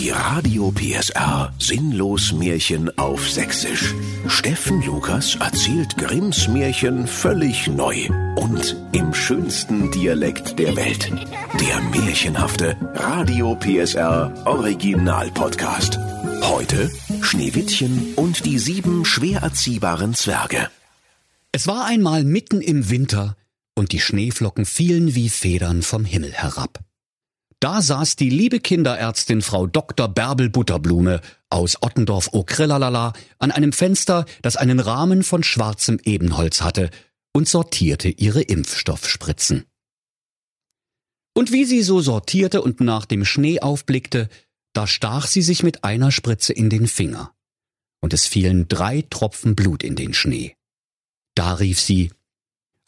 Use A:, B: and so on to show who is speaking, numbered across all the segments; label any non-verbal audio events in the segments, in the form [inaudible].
A: Die Radio PSR Sinnlos Märchen auf Sächsisch. Steffen Lukas erzählt Grimms Märchen völlig neu und im schönsten Dialekt der Welt. Der märchenhafte Radio PSR Original Podcast. Heute Schneewittchen und die sieben schwer erziehbaren Zwerge.
B: Es war einmal mitten im Winter und die Schneeflocken fielen wie Federn vom Himmel herab. Da saß die liebe Kinderärztin Frau Dr. Bärbel Butterblume aus Ottendorf-Okrillalala an einem Fenster, das einen Rahmen von schwarzem Ebenholz hatte, und sortierte ihre Impfstoffspritzen. Und wie sie so sortierte und nach dem Schnee aufblickte, da stach sie sich mit einer Spritze in den Finger, und es fielen drei Tropfen Blut in den Schnee. Da rief sie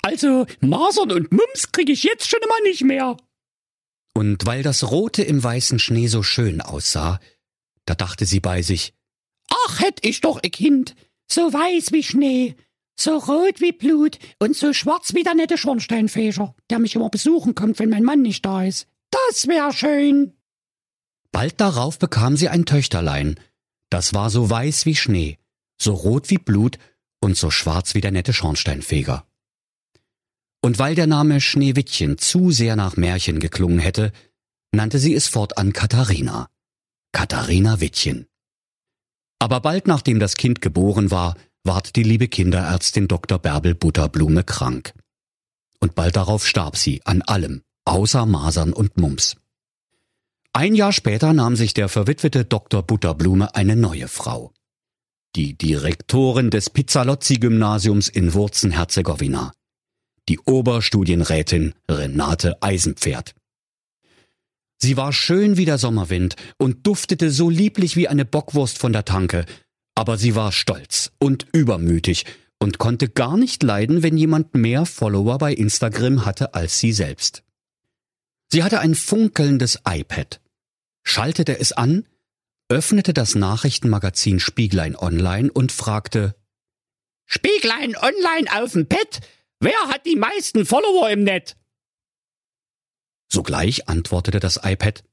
C: Also Masern und Mumps krieg ich jetzt schon immer nicht mehr.
B: Und weil das Rote im weißen Schnee so schön aussah, da dachte sie bei sich,
C: Ach, hätt ich doch ein Kind, so weiß wie Schnee, so rot wie Blut und so schwarz wie der nette Schornsteinfeger, der mich immer besuchen kommt, wenn mein Mann nicht da ist. Das wär schön.
B: Bald darauf bekam sie ein Töchterlein, das war so weiß wie Schnee, so rot wie Blut und so schwarz wie der nette Schornsteinfeger. Und weil der Name Schneewittchen zu sehr nach Märchen geklungen hätte, nannte sie es fortan Katharina. Katharina Wittchen. Aber bald nachdem das Kind geboren war, ward die liebe Kinderärztin Dr. Bärbel Butterblume krank. Und bald darauf starb sie an allem, außer Masern und Mumps. Ein Jahr später nahm sich der verwitwete Dr. Butterblume eine neue Frau. Die Direktorin des Pizzalozzi-Gymnasiums in Wurzen-Herzegowina die Oberstudienrätin Renate Eisenpferd. Sie war schön wie der Sommerwind und duftete so lieblich wie eine Bockwurst von der Tanke, aber sie war stolz und übermütig und konnte gar nicht leiden, wenn jemand mehr Follower bei Instagram hatte als sie selbst. Sie hatte ein funkelndes iPad, schaltete es an, öffnete das Nachrichtenmagazin Spieglein Online und fragte
C: Spieglein Online auf dem Pad? Wer hat die meisten Follower im Netz?
B: Sogleich antwortete das iPad.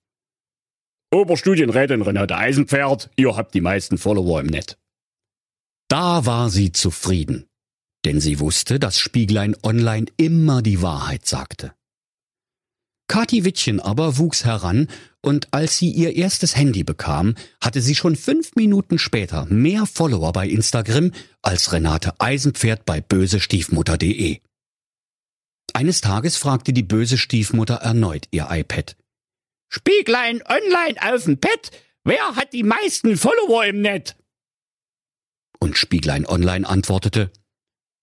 D: Oberstudienrätin Renate Eisenpferd, ihr habt die meisten Follower im Netz.
B: Da war sie zufrieden, denn sie wusste, dass Spieglein Online immer die Wahrheit sagte. Kathi Wittchen aber wuchs heran und als sie ihr erstes Handy bekam, hatte sie schon fünf Minuten später mehr Follower bei Instagram als Renate Eisenpferd bei bösestiefmutter.de. Eines Tages fragte die böse Stiefmutter erneut ihr iPad.
C: Spieglein online auf dem Pad? Wer hat die meisten Follower im Netz?
B: Und Spieglein online antwortete,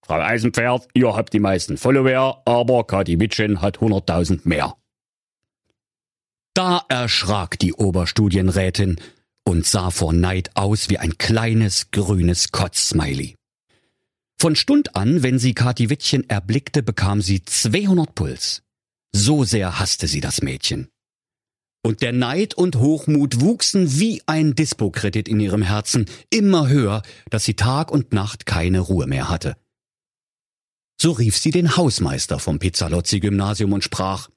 D: Frau Eisenpferd, ihr habt die meisten Follower, aber Kathi Wittchen hat 100.000 mehr.
B: Da erschrak die Oberstudienrätin und sah vor Neid aus wie ein kleines grünes Kotzsmiley. Von Stund an, wenn sie Kathi Wittchen erblickte, bekam sie 200 Puls. So sehr hasste sie das Mädchen. Und der Neid und Hochmut wuchsen wie ein Dispokredit in ihrem Herzen, immer höher, dass sie Tag und Nacht keine Ruhe mehr hatte. So rief sie den Hausmeister vom Pizzalozzi-Gymnasium und sprach,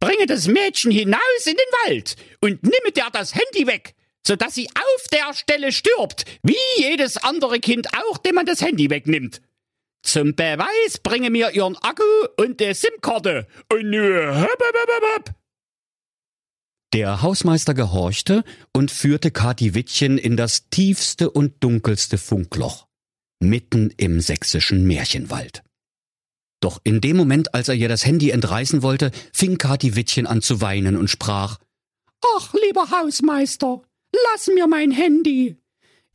C: Bringe das Mädchen hinaus in den Wald und nimme der das Handy weg, so dass sie auf der Stelle stirbt, wie jedes andere Kind auch, dem man das Handy wegnimmt. Zum Beweis bringe mir ihren Akku und die SIM-Karte und nur hopp, hopp, hopp, hopp.
B: Der Hausmeister gehorchte und führte Kathi Wittchen in das tiefste und dunkelste Funkloch, mitten im sächsischen Märchenwald. Doch in dem Moment, als er ihr das Handy entreißen wollte, fing Kathi Wittchen an zu weinen und sprach
C: Ach, lieber Hausmeister, lass mir mein Handy.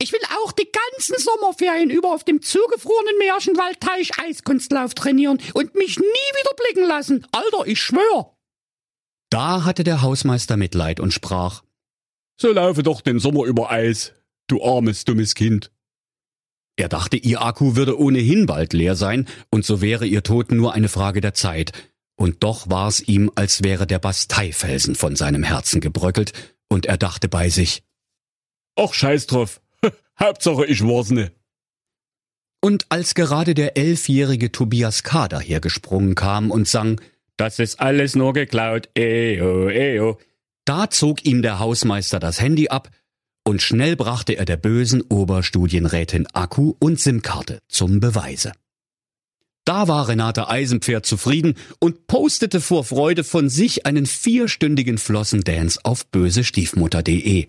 C: Ich will auch die ganzen Sommerferien über auf dem zugefrorenen Märchenwaldteich Eiskunstlauf trainieren und mich nie wieder blicken lassen. Alter, ich schwör.
B: Da hatte der Hausmeister Mitleid und sprach
D: So laufe doch den Sommer über Eis, du armes, dummes Kind.
B: Er dachte, ihr Akku würde ohnehin bald leer sein, und so wäre ihr Tod nur eine Frage der Zeit. Und doch war's ihm, als wäre der Basteifelsen von seinem Herzen gebröckelt, und er dachte bei sich,
D: Ach, scheiß drauf. [laughs] Hauptsache, ich war's ne.
B: Und als gerade der elfjährige Tobias K. dahergesprungen kam und sang,
D: Das ist alles nur geklaut, eyo, eyo,
B: Da zog ihm der Hausmeister das Handy ab und schnell brachte er der bösen Oberstudienrätin Akku und SIM-Karte zum Beweise. Da war Renate Eisenpferd zufrieden und postete vor Freude von sich einen vierstündigen Flossendance auf bösestiefmutter.de.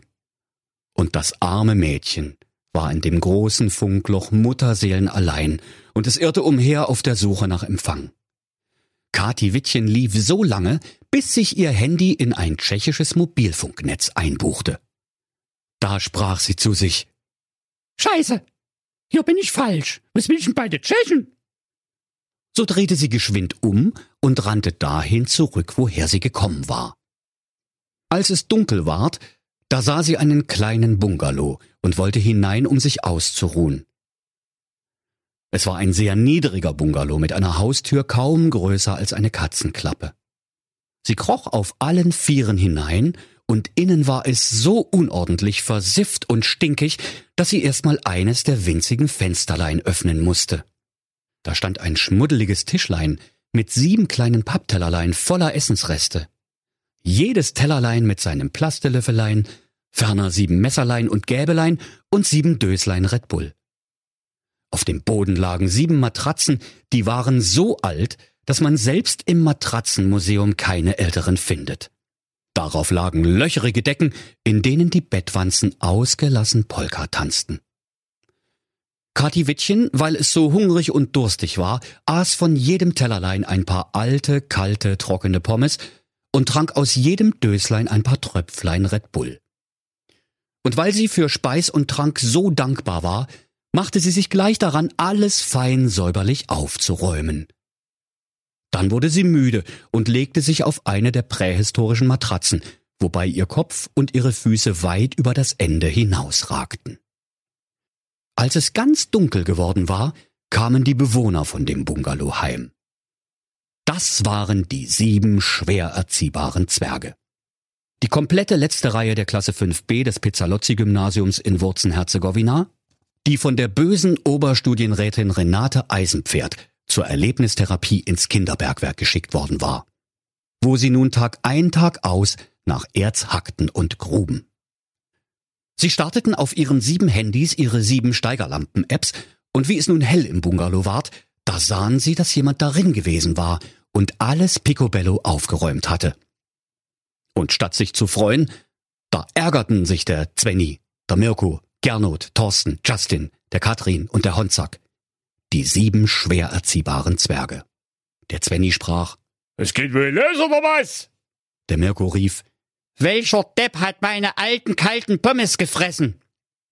B: Und das arme Mädchen war in dem großen Funkloch Mutterseelen allein und es irrte umher auf der Suche nach Empfang. Kati Wittchen lief so lange, bis sich ihr Handy in ein tschechisches Mobilfunknetz einbuchte. Da sprach sie zu sich.
C: Scheiße, hier bin ich falsch. Was will ich denn bei den Tschechen?
B: So drehte sie geschwind um und rannte dahin zurück, woher sie gekommen war. Als es dunkel ward, da sah sie einen kleinen Bungalow und wollte hinein, um sich auszuruhen. Es war ein sehr niedriger Bungalow mit einer Haustür kaum größer als eine Katzenklappe. Sie kroch auf allen Vieren hinein, und innen war es so unordentlich versifft und stinkig, dass sie erstmal eines der winzigen Fensterlein öffnen musste. Da stand ein schmuddeliges Tischlein mit sieben kleinen Papptellerlein voller Essensreste. Jedes Tellerlein mit seinem Plastelöffelein, ferner sieben Messerlein und Gäbelein und sieben Döslein Red Bull. Auf dem Boden lagen sieben Matratzen, die waren so alt, dass man selbst im Matratzenmuseum keine älteren findet. Darauf lagen löcherige Decken, in denen die Bettwanzen ausgelassen Polka tanzten. Kathi Wittchen, weil es so hungrig und durstig war, aß von jedem Tellerlein ein paar alte, kalte, trockene Pommes und trank aus jedem Döslein ein paar Tröpflein Red Bull. Und weil sie für Speis und Trank so dankbar war, machte sie sich gleich daran, alles fein säuberlich aufzuräumen. Dann wurde sie müde und legte sich auf eine der prähistorischen Matratzen, wobei ihr Kopf und ihre Füße weit über das Ende hinausragten. Als es ganz dunkel geworden war, kamen die Bewohner von dem Bungalow heim. Das waren die sieben schwer erziehbaren Zwerge. Die komplette letzte Reihe der Klasse 5b des Pizzalozzi-Gymnasiums in Wurzen-Herzegowina, die von der bösen Oberstudienrätin Renate Eisenpferd zur Erlebnistherapie ins Kinderbergwerk geschickt worden war, wo sie nun Tag ein Tag aus nach Erz hackten und gruben. Sie starteten auf ihren sieben Handys ihre sieben Steigerlampen-Apps und wie es nun hell im Bungalow ward, da sahen sie, dass jemand darin gewesen war und alles Picobello aufgeräumt hatte. Und statt sich zu freuen, da ärgerten sich der Zwenny, der Mirko, Gernot, Thorsten, Justin, der Katrin und der Honzack. Die sieben schwer erziehbaren Zwerge. Der Zwenny sprach,
D: Es geht wohl los, oder was?
B: Der Mirko rief,
C: Welcher Depp hat meine alten kalten Pommes gefressen?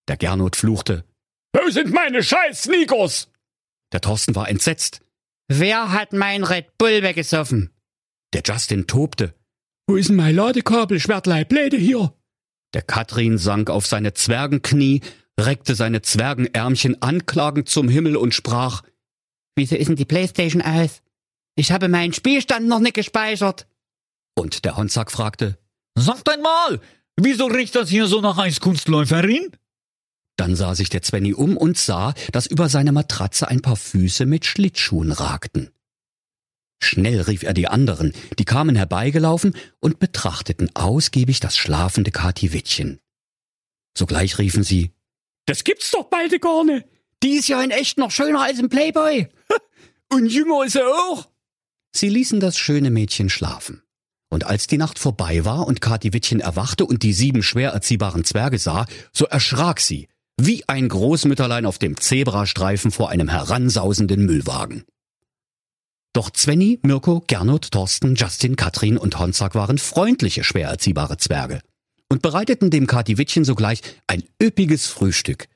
B: Der Gernot fluchte,
D: Wo sind meine scheiß Sneakers?
B: Der Thorsten war entsetzt.
C: Wer hat mein Red Bull weggesoffen?
B: Der Justin tobte.
D: Wo ist denn mein Ladekabel, Schwertlei, Bläde hier?
B: Der Katrin sank auf seine Zwergenknie, reckte seine Zwergenärmchen anklagend zum Himmel und sprach,
C: Wieso ist denn die Playstation aus? Ich habe meinen Spielstand noch nicht gespeichert.
B: und der Honzack fragte,
E: Sagt einmal, wieso riecht das hier so nach Eiskunstläuferin?
B: Dann sah sich der Zwenny um und sah, dass über seine Matratze ein paar Füße mit Schlittschuhen ragten. Schnell rief er die anderen, die kamen herbeigelaufen und betrachteten ausgiebig das schlafende Kati Wittchen. Sogleich riefen sie,
C: Das gibt's doch beide gar nicht. Die ist ja in echt noch schöner als im Playboy. [laughs]
E: Und jünger ist er auch.
B: Sie ließen das schöne Mädchen schlafen. Und als die Nacht vorbei war und Kati Wittchen erwachte und die sieben schwer erziehbaren Zwerge sah, so erschrak sie, wie ein Großmütterlein auf dem Zebrastreifen vor einem heransausenden Müllwagen. Doch Zwenny, Mirko, Gernot, Thorsten, Justin, Katrin und Honzak waren freundliche, schwer erziehbare Zwerge und bereiteten dem Kati Wittchen sogleich ein üppiges Frühstück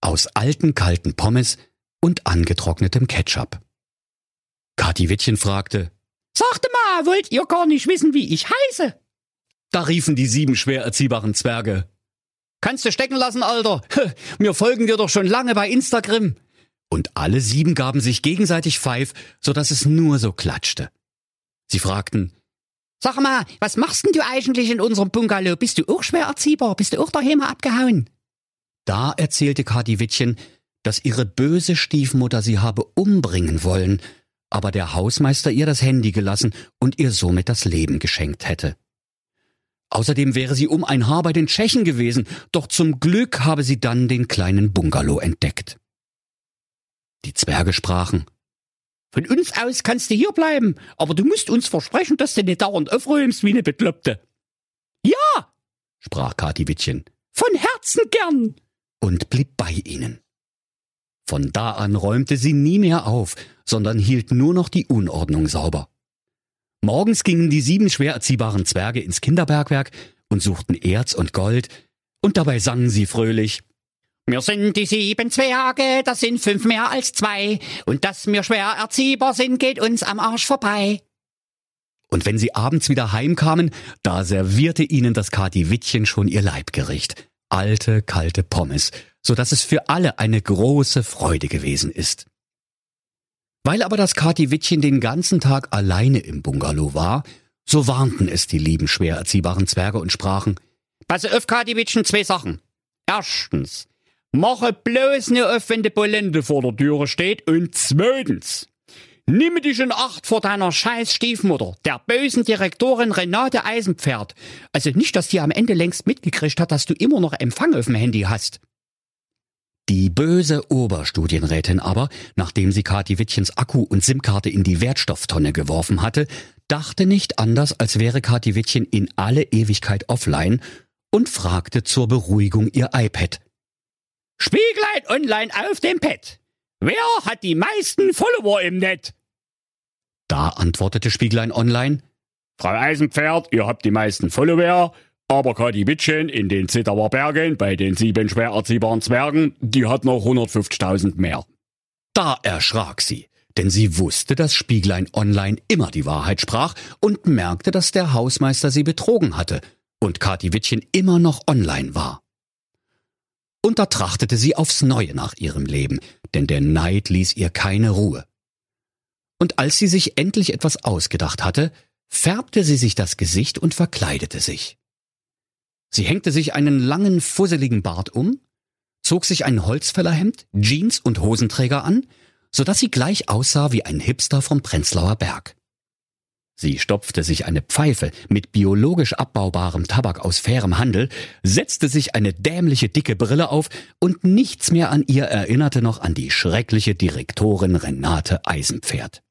B: aus alten kalten Pommes und angetrocknetem Ketchup. Kati Wittchen fragte,
C: Sagte mal, wollt ihr gar nicht wissen, wie ich heiße?
B: Da riefen die sieben schwer erziehbaren Zwerge.
C: Kannst du stecken lassen, Alter. Wir folgen dir doch schon lange bei Instagram.
B: Und alle sieben gaben sich gegenseitig Pfeif, so dass es nur so klatschte. Sie fragten,
C: Sag mal, was machst denn du eigentlich in unserem Bungalow? Bist du auch schwer erziehbar? Bist du auch daheim abgehauen?
B: da erzählte Kati Wittchen, dass ihre böse Stiefmutter sie habe umbringen wollen, aber der Hausmeister ihr das Handy gelassen und ihr somit das Leben geschenkt hätte. Außerdem wäre sie um ein Haar bei den Tschechen gewesen, doch zum Glück habe sie dann den kleinen Bungalow entdeckt. Die Zwerge sprachen.
C: Von uns aus kannst du hier bleiben, aber du musst uns versprechen, dass du nicht dauernd aufräumst wie eine Bekloppte.
B: Ja, sprach Katiwittchen.
C: Von Herzen gern.
B: Und blieb bei ihnen. Von da an räumte sie nie mehr auf, sondern hielt nur noch die Unordnung sauber. Morgens gingen die sieben schwer erziehbaren Zwerge ins Kinderbergwerk und suchten Erz und Gold, und dabei sangen sie fröhlich
C: Wir sind die sieben Zwerge, das sind fünf mehr als zwei, und dass wir schwer erziehbar sind, geht uns am Arsch vorbei.
B: Und wenn sie abends wieder heimkamen, da servierte ihnen das Kati Wittchen schon ihr Leibgericht. Alte, kalte Pommes, so dass es für alle eine große Freude gewesen ist. Weil aber das Kati-Wittchen den ganzen Tag alleine im Bungalow war, so warnten es die lieben schwer erziehbaren Zwerge und sprachen,
C: Pass auf, Kati-Wittchen, zwei Sachen. Erstens, mache bloß nur auf, wenn die Polente vor der Türe steht. Und zweitens, nimm dich in Acht vor deiner scheiß Stiefmutter, der bösen Direktorin Renate Eisenpferd. Also nicht, dass die am Ende längst mitgekriegt hat, dass du immer noch Empfang auf dem Handy hast.
B: Die böse Oberstudienrätin aber, nachdem sie Kathi Wittchens Akku und SIM-Karte in die Wertstofftonne geworfen hatte, dachte nicht anders, als wäre Kathi Wittchen in alle Ewigkeit offline und fragte zur Beruhigung ihr iPad.
C: Spieglein online auf dem Pad. Wer hat die meisten Follower im Net?
B: Da antwortete Spieglein online.
D: Frau Eisenpferd, ihr habt die meisten Follower aber Kati Wittchen in den Zittauer Bergen bei den sieben schwer erziehbaren Zwergen, die hat noch 150.000 mehr.
B: Da erschrak sie, denn sie wusste, dass Spieglein Online immer die Wahrheit sprach und merkte, dass der Hausmeister sie betrogen hatte und Kati Wittchen immer noch online war. Und da trachtete sie aufs Neue nach ihrem Leben, denn der Neid ließ ihr keine Ruhe. Und als sie sich endlich etwas ausgedacht hatte, färbte sie sich das Gesicht und verkleidete sich. Sie hängte sich einen langen, fusseligen Bart um, zog sich ein Holzfällerhemd, Jeans und Hosenträger an, so dass sie gleich aussah wie ein Hipster vom Prenzlauer Berg. Sie stopfte sich eine Pfeife mit biologisch abbaubarem Tabak aus fairem Handel, setzte sich eine dämliche dicke Brille auf und nichts mehr an ihr erinnerte noch an die schreckliche Direktorin Renate Eisenpferd.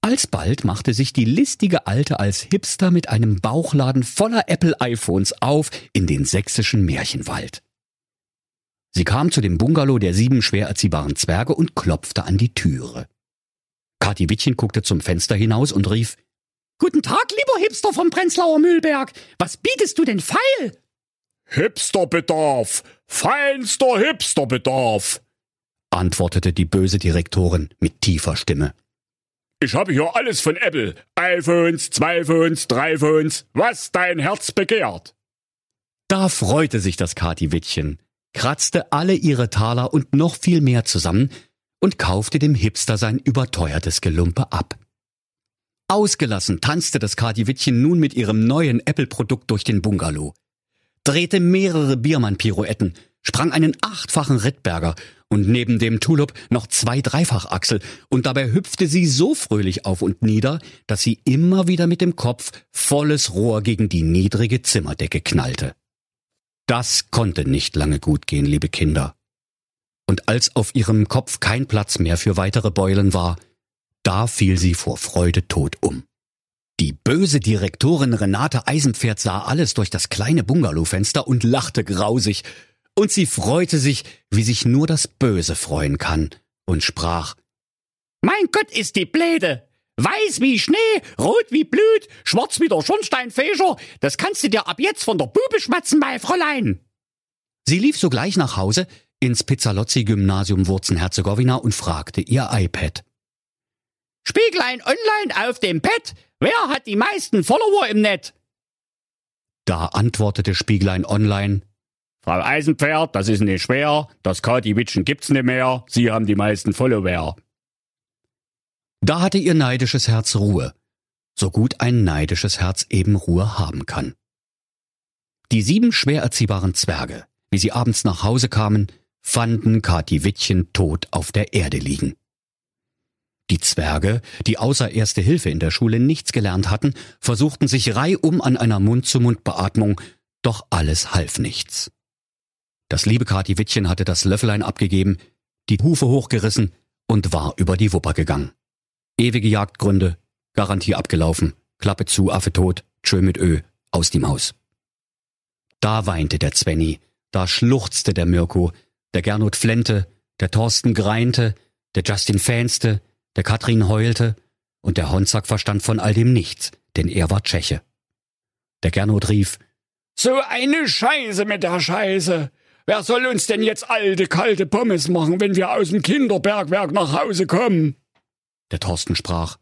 B: Alsbald machte sich die listige Alte als Hipster mit einem Bauchladen voller Apple-iPhones auf in den sächsischen Märchenwald. Sie kam zu dem Bungalow der sieben schwer erziehbaren Zwerge und klopfte an die Türe. Kathi Wittchen guckte zum Fenster hinaus und rief,
C: Guten Tag, lieber Hipster vom Prenzlauer Mühlberg. Was bietest du denn feil?
D: Hipsterbedarf. Feinster Hipsterbedarf,
B: antwortete die böse Direktorin mit tiefer Stimme.
D: Ich habe hier alles von Apple. iPhones, zwei Phones, drei Phones, was dein Herz begehrt.
B: Da freute sich das Kati-Wittchen, kratzte alle ihre Taler und noch viel mehr zusammen und kaufte dem Hipster sein überteuertes Gelumpe ab. Ausgelassen tanzte das Kati-Wittchen nun mit ihrem neuen Apple-Produkt durch den Bungalow, drehte mehrere Biermann-Pirouetten, sprang einen achtfachen Rittberger und neben dem Tulip noch zwei Dreifachachsel und dabei hüpfte sie so fröhlich auf und nieder, dass sie immer wieder mit dem Kopf volles Rohr gegen die niedrige Zimmerdecke knallte. Das konnte nicht lange gut gehen, liebe Kinder. Und als auf ihrem Kopf kein Platz mehr für weitere Beulen war, da fiel sie vor Freude tot um. Die böse Direktorin Renate Eisenpferd sah alles durch das kleine Bungalowfenster und lachte grausig, und sie freute sich, wie sich nur das Böse freuen kann, und sprach
C: Mein Gott ist die Bläde! Weiß wie Schnee, rot wie Blut, schwarz wie der Schornsteinfeger, das kannst du dir ab jetzt von der Bube schmatzen, mein Fräulein!
B: Sie lief sogleich nach Hause ins Pizzalozzi-Gymnasium Wurzen-Herzegowina und fragte ihr iPad.
C: Spieglein online auf dem Pad, wer hat die meisten Follower im Net?
B: Da antwortete Spieglein online,
D: Frau Eisenpferd, das ist nicht schwer. Das Kati Witschen gibt's nicht mehr. Sie haben die meisten Follower.
B: Da hatte ihr neidisches Herz Ruhe. So gut ein neidisches Herz eben Ruhe haben kann. Die sieben schwer erziehbaren Zwerge, wie sie abends nach Hause kamen, fanden Kati Wittchen tot auf der Erde liegen. Die Zwerge, die außer Erste Hilfe in der Schule nichts gelernt hatten, versuchten sich reihum an einer Mund-zu-Mund-Beatmung, doch alles half nichts. Das liebe Kati Wittchen hatte das Löffelein abgegeben, die Hufe hochgerissen und war über die Wupper gegangen. Ewige Jagdgründe, Garantie abgelaufen, Klappe zu, Affe tot, tschö mit Ö, aus die Maus. Da weinte der Zwenny, da schluchzte der Mirko, der Gernot flente, der Thorsten greinte, der Justin fänste, der Katrin heulte und der Honzack verstand von all dem nichts, denn er war Tscheche. Der Gernot rief,
D: So eine Scheiße mit der Scheiße. Wer soll uns denn jetzt alte, kalte Pommes machen, wenn wir aus dem Kinderbergwerk nach Hause kommen?
B: Der Thorsten sprach,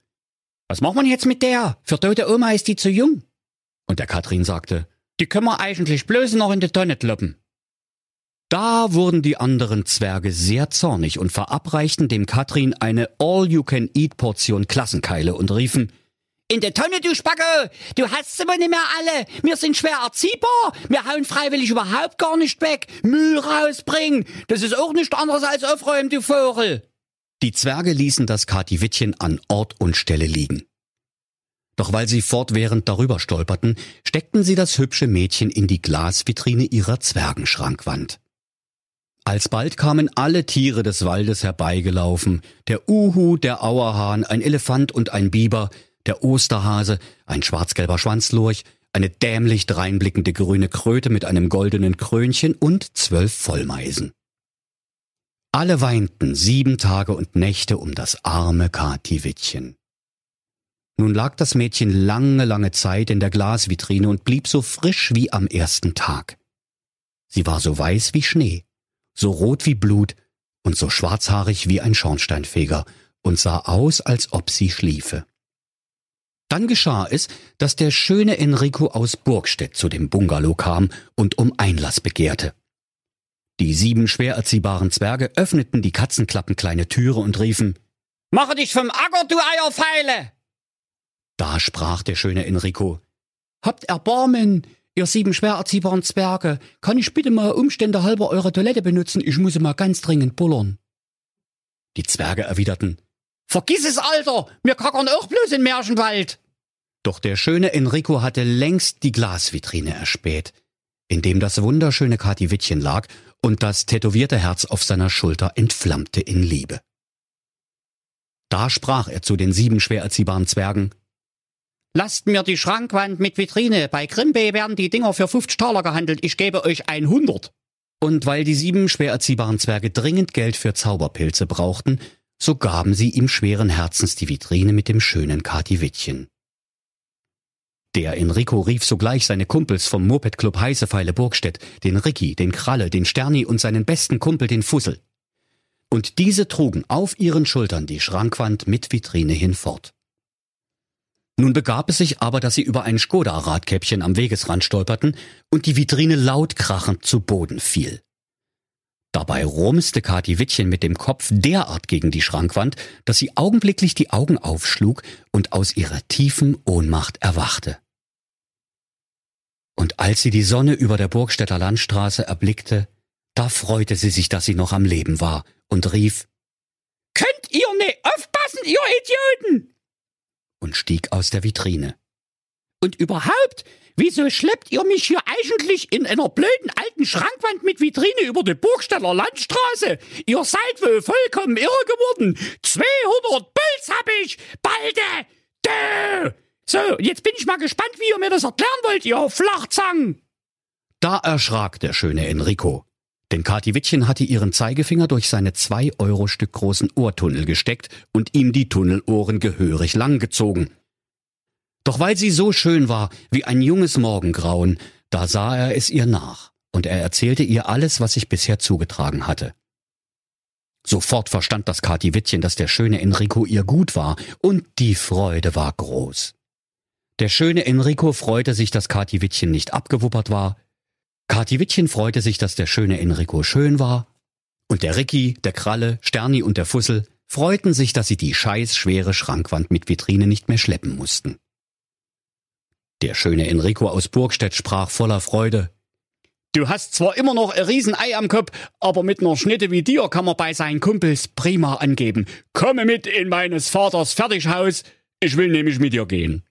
C: Was macht man jetzt mit der? Für tote Oma ist die zu jung.
B: und der Katrin sagte,
C: Die können wir eigentlich bloß noch in die Tonne kloppen.
B: Da wurden die anderen Zwerge sehr zornig und verabreichten dem Katrin eine All-You-Can-Eat-Portion Klassenkeile und riefen,
C: In der Tonne, du Spacke! Du hast sie wohl nicht mehr alle! Wir sind schwer erziehbar! Wir hauen freiwillig überhaupt gar nicht weg! Müll rausbringen! Das ist auch nichts anderes als aufräumen, du Vogel!
B: Die Zwerge ließen das Katiwittchen an Ort und Stelle liegen. Doch weil sie fortwährend darüber stolperten, steckten sie das hübsche Mädchen in die Glasvitrine ihrer Zwergenschrankwand. Alsbald kamen alle Tiere des Waldes herbeigelaufen, der Uhu, der Auerhahn, ein Elefant und ein Biber, der Osterhase, ein schwarzgelber Schwanzlurch, eine dämlich dreinblickende grüne Kröte mit einem goldenen Krönchen und zwölf Vollmeisen. Alle weinten sieben Tage und Nächte um das arme Katiwittchen. Nun lag das Mädchen lange, lange Zeit in der Glasvitrine und blieb so frisch wie am ersten Tag. Sie war so weiß wie Schnee, so rot wie Blut und so schwarzhaarig wie ein Schornsteinfeger und sah aus, als ob sie schliefe. Dann geschah es, dass der schöne Enrico aus Burgstedt zu dem Bungalow kam und um Einlass begehrte. Die sieben schwer erziehbaren Zwerge öffneten die katzenklappenkleine Türe und riefen,
C: Mache dich vom Acker, du Eierfeile!
B: da sprach der schöne Enrico,
C: Habt Erbarmen, ihr sieben schwer erziehbaren Zwerge. Kann ich bitte mal Umstände halber eure Toilette benutzen? Ich muss mal ganz dringend bullern.
B: die Zwerge erwiderten,
C: Vergiss es, Alter! Wir kackern auch bloß in Märchenwald!
B: Doch der schöne Enrico hatte längst die Glasvitrine erspäht, in dem das wunderschöne Katiwittchen lag und das tätowierte Herz auf seiner Schulter entflammte in Liebe. Da sprach er zu den sieben schwer erziehbaren Zwergen,
C: Lasst mir die Schrankwand mit Vitrine. Bei Grimbe werden die Dinger für 50 Taler gehandelt. Ich gebe euch 100.
B: Und weil die sieben schwer erziehbaren Zwerge dringend Geld für Zauberpilze brauchten, so gaben sie ihm schweren Herzens die Vitrine mit dem schönen Katiwittchen. Der Enrico rief sogleich seine Kumpels vom Moped-Club Heißefeile Burgstedt, den Ricky, den Kralle, den Sterni und seinen besten Kumpel, den Fussel. Und diese trugen auf ihren Schultern die Schrankwand mit Vitrine hinfort. Nun begab es sich aber, dass sie über ein Skoda-Radkäppchen am Wegesrand stolperten und die Vitrine laut krachend zu Boden fiel. Dabei rumste Kathi Wittchen mit dem Kopf derart gegen die Schrankwand, dass sie augenblicklich die Augen aufschlug und aus ihrer tiefen Ohnmacht erwachte. Und als sie die Sonne über der Burgstädter Landstraße erblickte, da freute sie sich, dass sie noch am Leben war und rief
C: Könnt ihr ne aufpassen, ihr Idioten?
B: Und stieg aus der Vitrine.
C: Und überhaupt, wieso schleppt ihr mich hier eigentlich in einer blöden alten Schrankwand mit Vitrine über die Burgstaller Landstraße? Ihr seid wohl vollkommen irre geworden. 200 Puls hab ich, balde! Dö! So, jetzt bin ich mal gespannt, wie ihr mir das erklären wollt, ihr Flachzang!
B: Da erschrak der schöne Enrico. Denn Kathi Wittchen hatte ihren Zeigefinger durch seine zwei Euro Stück großen Ohrtunnel gesteckt und ihm die Tunnelohren gehörig langgezogen. Doch weil sie so schön war wie ein junges Morgengrauen, da sah er es ihr nach, und er erzählte ihr alles, was sich bisher zugetragen hatte. Sofort verstand das Kathi Wittchen, dass der schöne Enrico ihr gut war, und die Freude war groß. Der schöne Enrico freute sich, dass Kathi Wittchen nicht abgewuppert war, Kathi Wittchen freute sich, dass der schöne Enrico schön war, und der Ricky, der Kralle, Sterni und der Fussel freuten sich, dass sie die scheiß schwere Schrankwand mit Vitrine nicht mehr schleppen mussten. Der schöne Enrico aus Burgstedt sprach voller Freude.
C: Du hast zwar immer noch ein Riesenei am Kopf, aber mit einer Schnitte wie dir kann man bei seinen Kumpels prima angeben. Komme mit in meines Vaters Fertighaus, ich will nämlich mit dir gehen.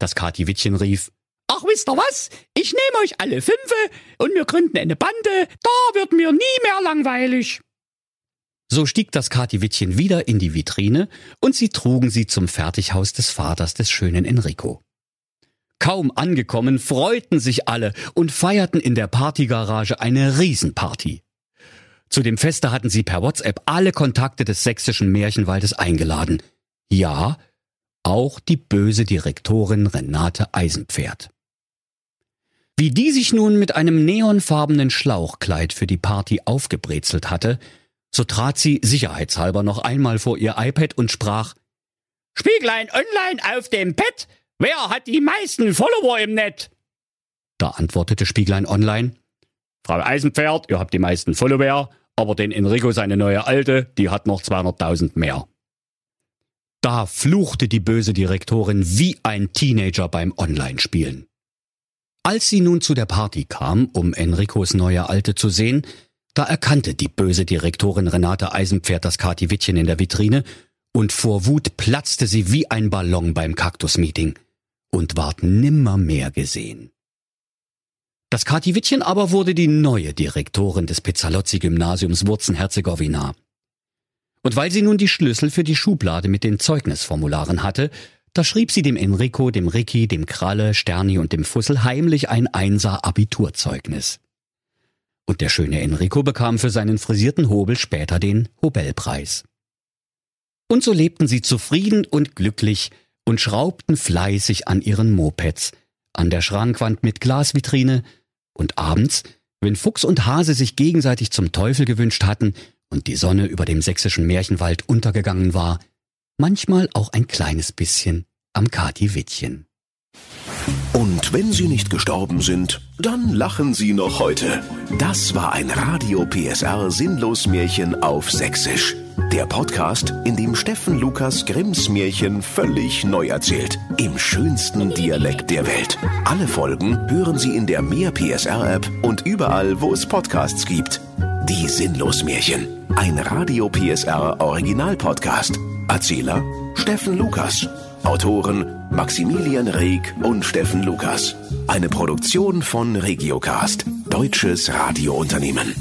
B: Das Kati-Wittchen rief,
C: Ach, wisst ihr was? Ich nehme euch alle fünfe und wir gründen eine Bande, da wird mir nie mehr langweilig.
B: So stieg das Kati-Wittchen wieder in die Vitrine und sie trugen sie zum Fertighaus des Vaters des schönen Enrico. Kaum angekommen, freuten sich alle und feierten in der Partygarage eine Riesenparty. Zu dem Feste hatten sie per WhatsApp alle Kontakte des sächsischen Märchenwaldes eingeladen. Ja, auch die böse Direktorin Renate Eisenpferd. Wie die sich nun mit einem neonfarbenen Schlauchkleid für die Party aufgebrezelt hatte, so trat sie sicherheitshalber noch einmal vor ihr iPad und sprach
C: Spieglein online auf dem Pad, Wer hat die meisten Follower im Netz?
B: Da antwortete Spieglein Online.
D: Frau Eisenpferd, ihr habt die meisten Follower, aber den Enrico seine neue Alte, die hat noch 200.000 mehr.
B: Da fluchte die böse Direktorin wie ein Teenager beim Online-Spielen. Als sie nun zu der Party kam, um Enricos neue Alte zu sehen, da erkannte die böse Direktorin Renate Eisenpferd das Kati Wittchen in der Vitrine und vor Wut platzte sie wie ein Ballon beim Kaktus-Meeting und ward nimmermehr gesehen. Das Kati Wittchen aber wurde die neue Direktorin des Pizzalozzi-Gymnasiums Wurzen-Herzegowina. Und weil sie nun die Schlüssel für die Schublade mit den Zeugnisformularen hatte, da schrieb sie dem Enrico, dem Ricky, dem Kralle, Sterni und dem Fussel heimlich ein Einser-Abiturzeugnis. Und der schöne Enrico bekam für seinen frisierten Hobel später den Hobelpreis. Und so lebten sie zufrieden und glücklich und schraubten fleißig an ihren Mopeds, an der Schrankwand mit Glasvitrine und abends, wenn Fuchs und Hase sich gegenseitig zum Teufel gewünscht hatten und die Sonne über dem sächsischen Märchenwald untergegangen war, manchmal auch ein kleines bisschen am Kati Wittchen.
A: Und wenn sie nicht gestorben sind, dann lachen sie noch heute. Das war ein Radio PSR Sinnlos Märchen auf Sächsisch. Der Podcast, in dem Steffen Lukas Grimms Märchen völlig neu erzählt. Im schönsten Dialekt der Welt. Alle Folgen hören Sie in der Mehr PSR App und überall, wo es Podcasts gibt. Die Sinnlos Märchen. Ein Radio PSR Original Podcast. Erzähler Steffen Lukas. Autoren Maximilian Reg und Steffen Lukas. Eine Produktion von Regiocast, deutsches Radiounternehmen.